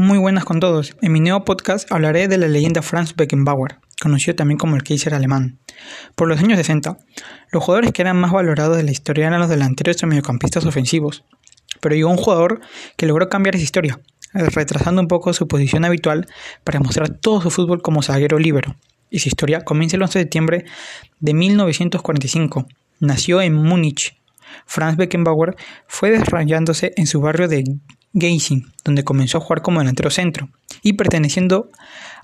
Muy buenas con todos. En mi nuevo podcast hablaré de la leyenda Franz Beckenbauer, conocido también como el Kaiser alemán. Por los años 60, los jugadores que eran más valorados de la historia eran los delanteros o mediocampistas ofensivos. Pero llegó un jugador que logró cambiar esa historia, retrasando un poco su posición habitual para mostrar todo su fútbol como zaguero líbero. Y su historia comienza el 11 de septiembre de 1945. Nació en Múnich. Franz Beckenbauer fue desarrollándose en su barrio de Geising, donde comenzó a jugar como delantero centro, y perteneciendo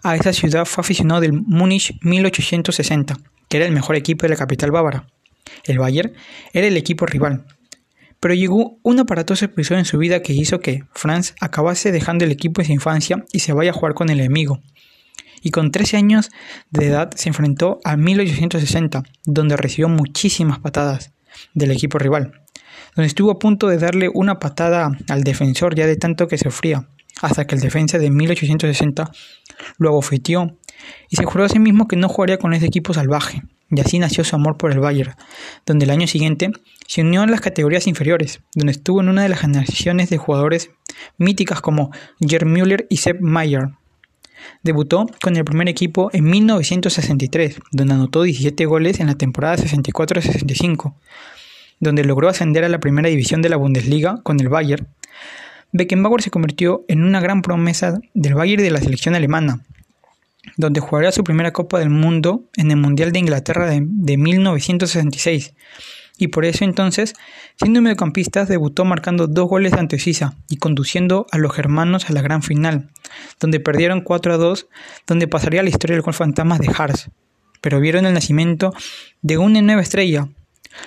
a esa ciudad fue aficionado del Múnich 1860, que era el mejor equipo de la capital bávara. El Bayern era el equipo rival. Pero llegó un aparatoso episodio en su vida que hizo que Franz acabase dejando el equipo de su infancia y se vaya a jugar con el enemigo. Y con 13 años de edad se enfrentó a 1860, donde recibió muchísimas patadas del equipo rival donde estuvo a punto de darle una patada al defensor ya de tanto que sufría, hasta que el defensa de 1860 lo abofeteó y se juró a sí mismo que no jugaría con ese equipo salvaje, y así nació su amor por el Bayern, donde el año siguiente se unió a las categorías inferiores, donde estuvo en una de las generaciones de jugadores míticas como Gerd Müller y Sepp Maier. Debutó con el primer equipo en 1963, donde anotó 17 goles en la temporada 64-65, donde logró ascender a la primera división de la Bundesliga con el Bayern, Beckenbauer se convirtió en una gran promesa del Bayern de la selección alemana, donde jugaría su primera Copa del Mundo en el Mundial de Inglaterra de, 1966. Y por eso entonces, siendo mediocampista, debutó marcando dos goles ante Suiza y conduciendo a los germanos a la gran final, donde perdieron 4 a 2, donde pasaría la historia del gol fantasma de Hars. Pero vieron el nacimiento de una nueva estrella,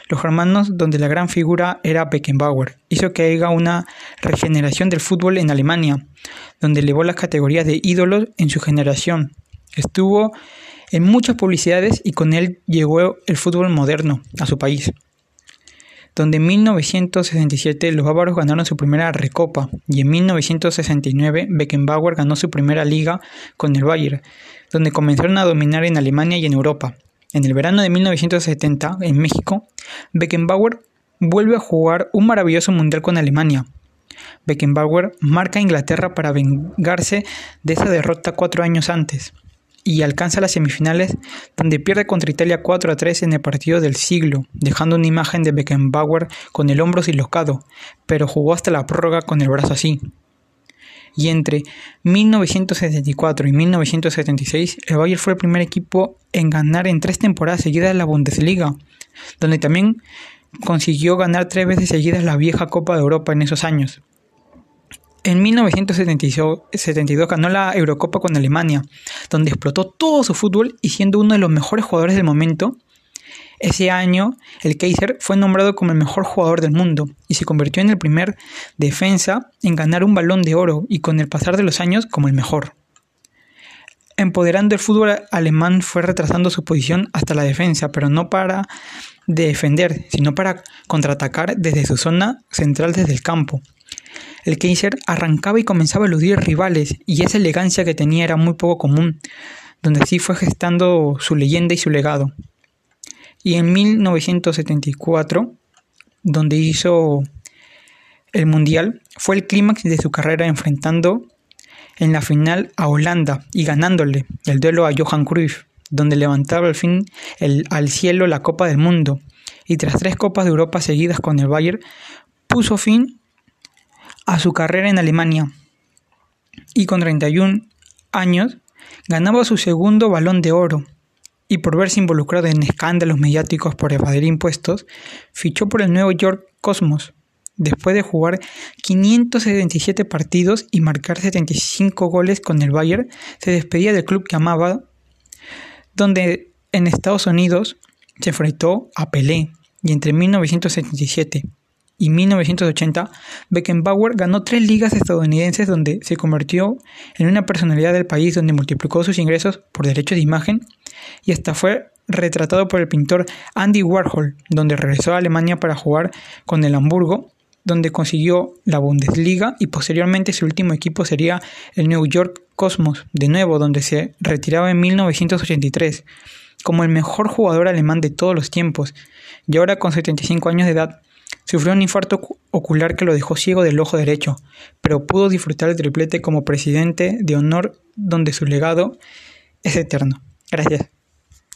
los germanos, donde la gran figura era Beckenbauer, hizo que haya una regeneración del fútbol en Alemania, donde elevó las categorías de ídolos en su generación. Estuvo en muchas publicidades y con él llegó el fútbol moderno a su país donde en 1967 los bávaros ganaron su primera recopa y en 1969 Beckenbauer ganó su primera liga con el Bayern, donde comenzaron a dominar en Alemania y en Europa. En el verano de 1970, en México, Beckenbauer vuelve a jugar un maravilloso mundial con Alemania. Beckenbauer marca a Inglaterra para vengarse de esa derrota cuatro años antes y alcanza las semifinales donde pierde contra Italia 4 a 3 en el partido del siglo, dejando una imagen de Beckenbauer con el hombro silocado, pero jugó hasta la prórroga con el brazo así y entre 1974 y 1976 el Bayern fue el primer equipo en ganar en tres temporadas seguidas la Bundesliga, donde también consiguió ganar tres veces seguidas la vieja Copa de Europa en esos años. En 1972 ganó la Eurocopa con Alemania, donde explotó todo su fútbol y siendo uno de los mejores jugadores del momento, ese año, el Kaiser fue nombrado como el mejor jugador del mundo y se convirtió en el primer defensa en ganar un balón de oro y con el pasar de los años como el mejor. Empoderando el fútbol alemán fue retrasando su posición hasta la defensa, pero no para defender, sino para contraatacar desde su zona central desde el campo. El Kaiser arrancaba y comenzaba a eludir rivales y esa elegancia que tenía era muy poco común, donde así fue gestando su leyenda y su legado y en 1974, donde hizo el Mundial, fue el clímax de su carrera enfrentando en la final a Holanda y ganándole el duelo a Johan Cruyff, donde levantaba al fin al cielo la Copa del Mundo. Y tras tres Copas de Europa seguidas con el Bayern, puso fin a su carrera en Alemania. Y con 31 años ganaba su segundo balón de oro y por verse involucrado en escándalos mediáticos por evadir impuestos, fichó por el Nuevo York Cosmos, después de jugar 577 partidos y marcar 75 goles con el Bayern, se despedía del club que amaba, donde en Estados Unidos se enfrentó a Pelé y entre 1977 y 1980, Beckenbauer ganó tres ligas estadounidenses donde se convirtió en una personalidad del país donde multiplicó sus ingresos por derechos de imagen y hasta fue retratado por el pintor Andy Warhol, donde regresó a Alemania para jugar con el Hamburgo, donde consiguió la Bundesliga y posteriormente su último equipo sería el New York Cosmos, de nuevo, donde se retiraba en 1983 como el mejor jugador alemán de todos los tiempos y ahora con 75 años de edad Sufrió un infarto ocular que lo dejó ciego del ojo derecho, pero pudo disfrutar el triplete como presidente de honor donde su legado es eterno. Gracias.